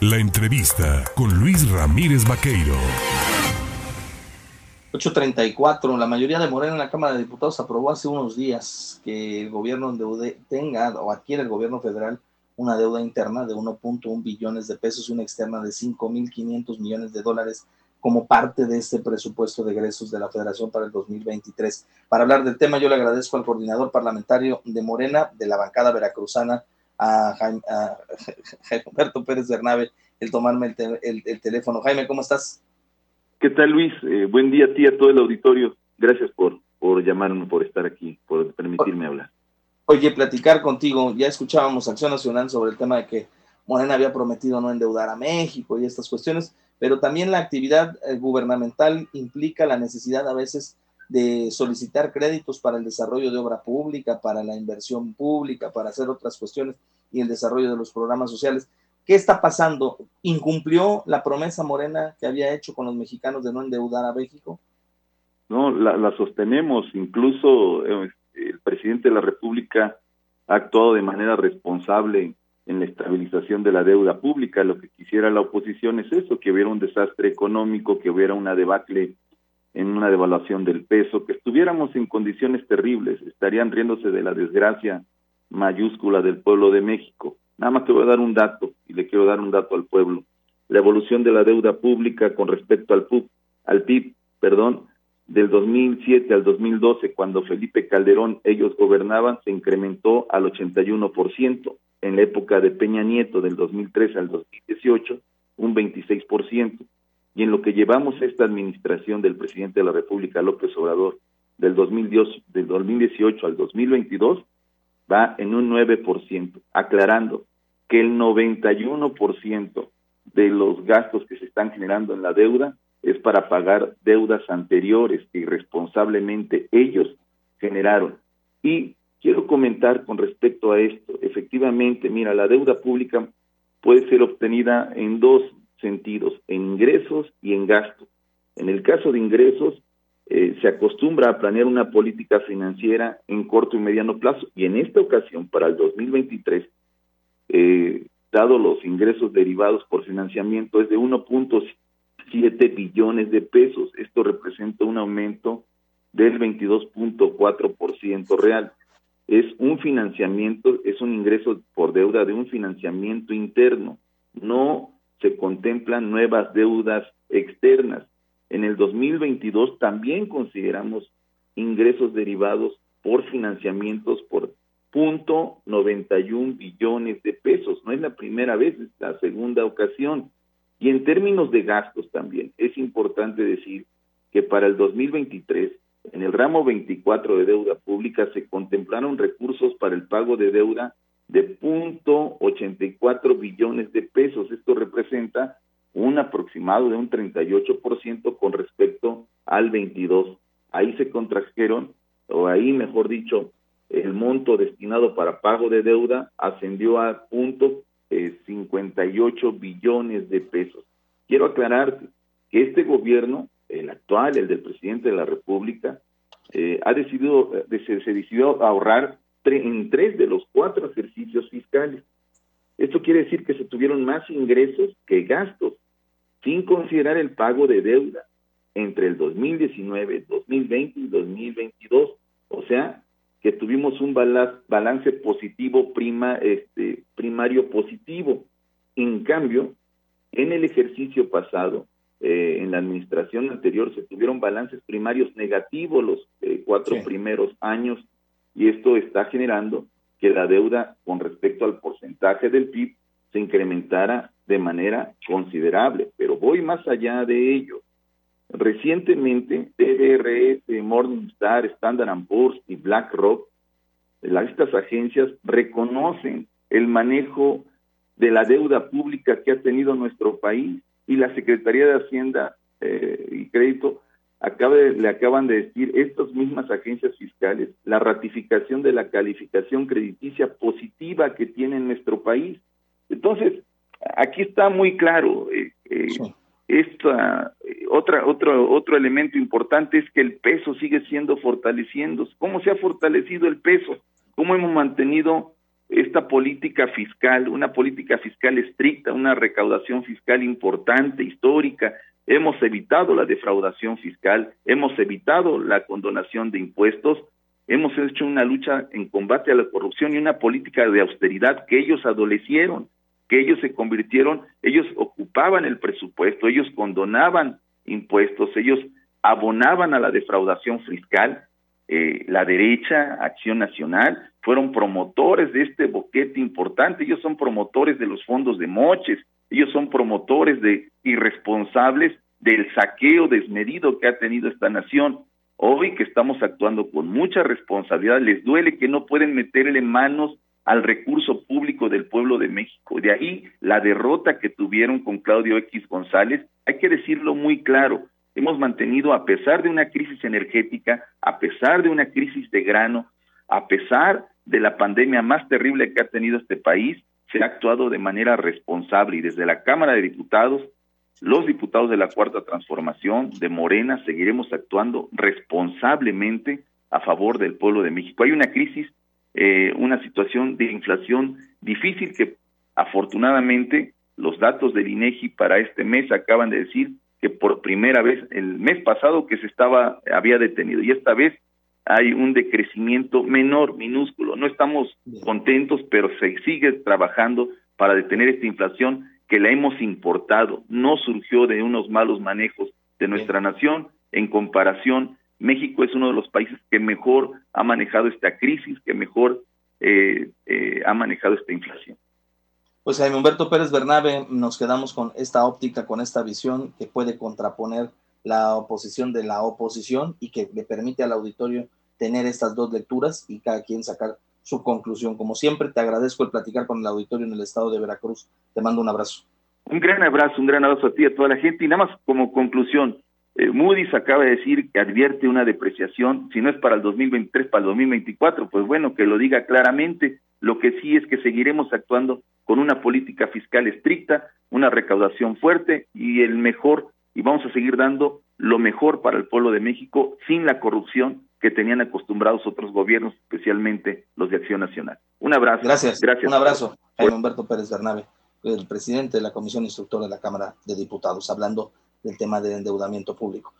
La entrevista con Luis Ramírez Vaqueiro. 834. La mayoría de Morena en la Cámara de Diputados aprobó hace unos días que el gobierno tenga o adquiere el gobierno federal una deuda interna de 1.1 billones de pesos y una externa de 5.500 millones de dólares como parte de este presupuesto de egresos de la Federación para el 2023. Para hablar del tema, yo le agradezco al coordinador parlamentario de Morena, de la bancada veracruzana, a Jaime, Humberto Pérez Bernabe, el tomarme el, teléfono. Jaime, ¿cómo estás? ¿Qué tal, Luis? Eh, buen día a ti, a todo el auditorio. Gracias por, por llamarme, por estar aquí, por permitirme hablar. Oye, platicar contigo, ya escuchábamos Acción Nacional sobre el tema de que Morena había prometido no endeudar a México y estas cuestiones pero también la actividad eh, gubernamental implica la necesidad a veces de solicitar créditos para el desarrollo de obra pública, para la inversión pública, para hacer otras cuestiones y el desarrollo de los programas sociales. ¿Qué está pasando? ¿Incumplió la promesa morena que había hecho con los mexicanos de no endeudar a México? No, la, la sostenemos. Incluso eh, el presidente de la República ha actuado de manera responsable en la estabilización de la deuda pública. Lo que quisiera la oposición es eso, que hubiera un desastre económico, que hubiera una debacle en una devaluación del peso, que estuviéramos en condiciones terribles, estarían riéndose de la desgracia mayúscula del pueblo de México. Nada más te voy a dar un dato y le quiero dar un dato al pueblo. La evolución de la deuda pública con respecto al PIB, al PIB, perdón, del 2007 al 2012, cuando Felipe Calderón ellos gobernaban, se incrementó al 81% en la época de Peña Nieto del 2003 al 2018 un 26%, y en lo que llevamos esta administración del presidente de la República, López Obrador, del, 2010, del 2018 al 2022, va en un 9%, aclarando que el 91% de los gastos que se están generando en la deuda es para pagar deudas anteriores que irresponsablemente ellos generaron. Y Quiero comentar con respecto a esto. Efectivamente, mira, la deuda pública puede ser obtenida en dos sentidos, en ingresos y en gastos. En el caso de ingresos, eh, se acostumbra a planear una política financiera en corto y mediano plazo y en esta ocasión, para el 2023, eh, dado los ingresos derivados por financiamiento, es de 1.7 billones de pesos. Esto representa un aumento del 22.4% real es un financiamiento, es un ingreso por deuda de un financiamiento interno. No se contemplan nuevas deudas externas. En el 2022 también consideramos ingresos derivados por financiamientos por punto 91 billones de pesos. No es la primera vez, es la segunda ocasión. Y en términos de gastos también, es importante decir que para el 2023 en el ramo 24 de deuda pública se contemplaron recursos para el pago de deuda de punto 84 billones de pesos. Esto representa un aproximado de un 38% con respecto al 22. Ahí se contrajeron, o ahí mejor dicho, el monto destinado para pago de deuda ascendió a punto 58 eh, billones de pesos. Quiero aclarar que este gobierno el actual, el del presidente de la República, eh, ha decidido, eh, se, decidió ahorrar en tres de los cuatro ejercicios fiscales. Esto quiere decir que se tuvieron más ingresos que gastos, sin considerar el pago de deuda entre el 2019, 2020 y 2022. O sea, que tuvimos un balance positivo prima, este, primario positivo. En cambio, en el ejercicio pasado, eh, en la administración anterior se tuvieron balances primarios negativos los eh, cuatro primeros años y esto está generando que la deuda con respecto al porcentaje del PIB se incrementara de manera considerable. Pero voy más allá de ello. Recientemente, TDRS, Morningstar, Standard Poor's y BlackRock, estas agencias reconocen el manejo de la deuda pública que ha tenido nuestro país y la Secretaría de Hacienda eh, y Crédito le acaban de decir estas mismas agencias fiscales la ratificación de la calificación crediticia positiva que tiene nuestro país. Entonces, aquí está muy claro. Eh, eh, esta, otra, otro, otro elemento importante es que el peso sigue siendo fortaleciendo. ¿Cómo se ha fortalecido el peso? ¿Cómo hemos mantenido esta política fiscal, una política fiscal estricta, una recaudación fiscal importante, histórica. Hemos evitado la defraudación fiscal, hemos evitado la condonación de impuestos, hemos hecho una lucha en combate a la corrupción y una política de austeridad que ellos adolecieron, que ellos se convirtieron, ellos ocupaban el presupuesto, ellos condonaban impuestos, ellos abonaban a la defraudación fiscal, eh, la derecha, Acción Nacional, fueron promotores de este boquete importante, ellos son promotores de los fondos de moches, ellos son promotores de irresponsables del saqueo desmedido que ha tenido esta nación. Hoy que estamos actuando con mucha responsabilidad, les duele que no pueden meterle manos al recurso público del pueblo de México. De ahí la derrota que tuvieron con Claudio X González, hay que decirlo muy claro, hemos mantenido, a pesar de una crisis energética, a pesar de una crisis de grano, a pesar de la pandemia más terrible que ha tenido este país, se ha actuado de manera responsable y desde la Cámara de Diputados, los diputados de la Cuarta Transformación, de Morena, seguiremos actuando responsablemente a favor del pueblo de México. Hay una crisis, eh, una situación de inflación difícil que afortunadamente los datos del INEGI para este mes acaban de decir que por primera vez el mes pasado que se estaba había detenido y esta vez hay un decrecimiento menor, minúsculo. No estamos contentos, pero se sigue trabajando para detener esta inflación que la hemos importado, no surgió de unos malos manejos de nuestra nación. En comparación, México es uno de los países que mejor ha manejado esta crisis, que mejor eh, eh, ha manejado esta inflación. Pues Jaime Humberto Pérez Bernabe, nos quedamos con esta óptica, con esta visión que puede contraponer la oposición de la oposición y que le permite al auditorio tener estas dos lecturas y cada quien sacar su conclusión. Como siempre, te agradezco el platicar con el auditorio en el estado de Veracruz. Te mando un abrazo. Un gran abrazo, un gran abrazo a ti y a toda la gente. Y nada más como conclusión, eh, Moody's acaba de decir que advierte una depreciación, si no es para el 2023, para el 2024, pues bueno, que lo diga claramente. Lo que sí es que seguiremos actuando con una política fiscal estricta, una recaudación fuerte y el mejor, y vamos a seguir dando lo mejor para el pueblo de México sin la corrupción que tenían acostumbrados otros gobiernos, especialmente los de Acción Nacional. Un abrazo. Gracias. Gracias. Un abrazo. Jaime Humberto Pérez Bernabe, el presidente de la Comisión Instructora de la Cámara de Diputados, hablando del tema del endeudamiento público.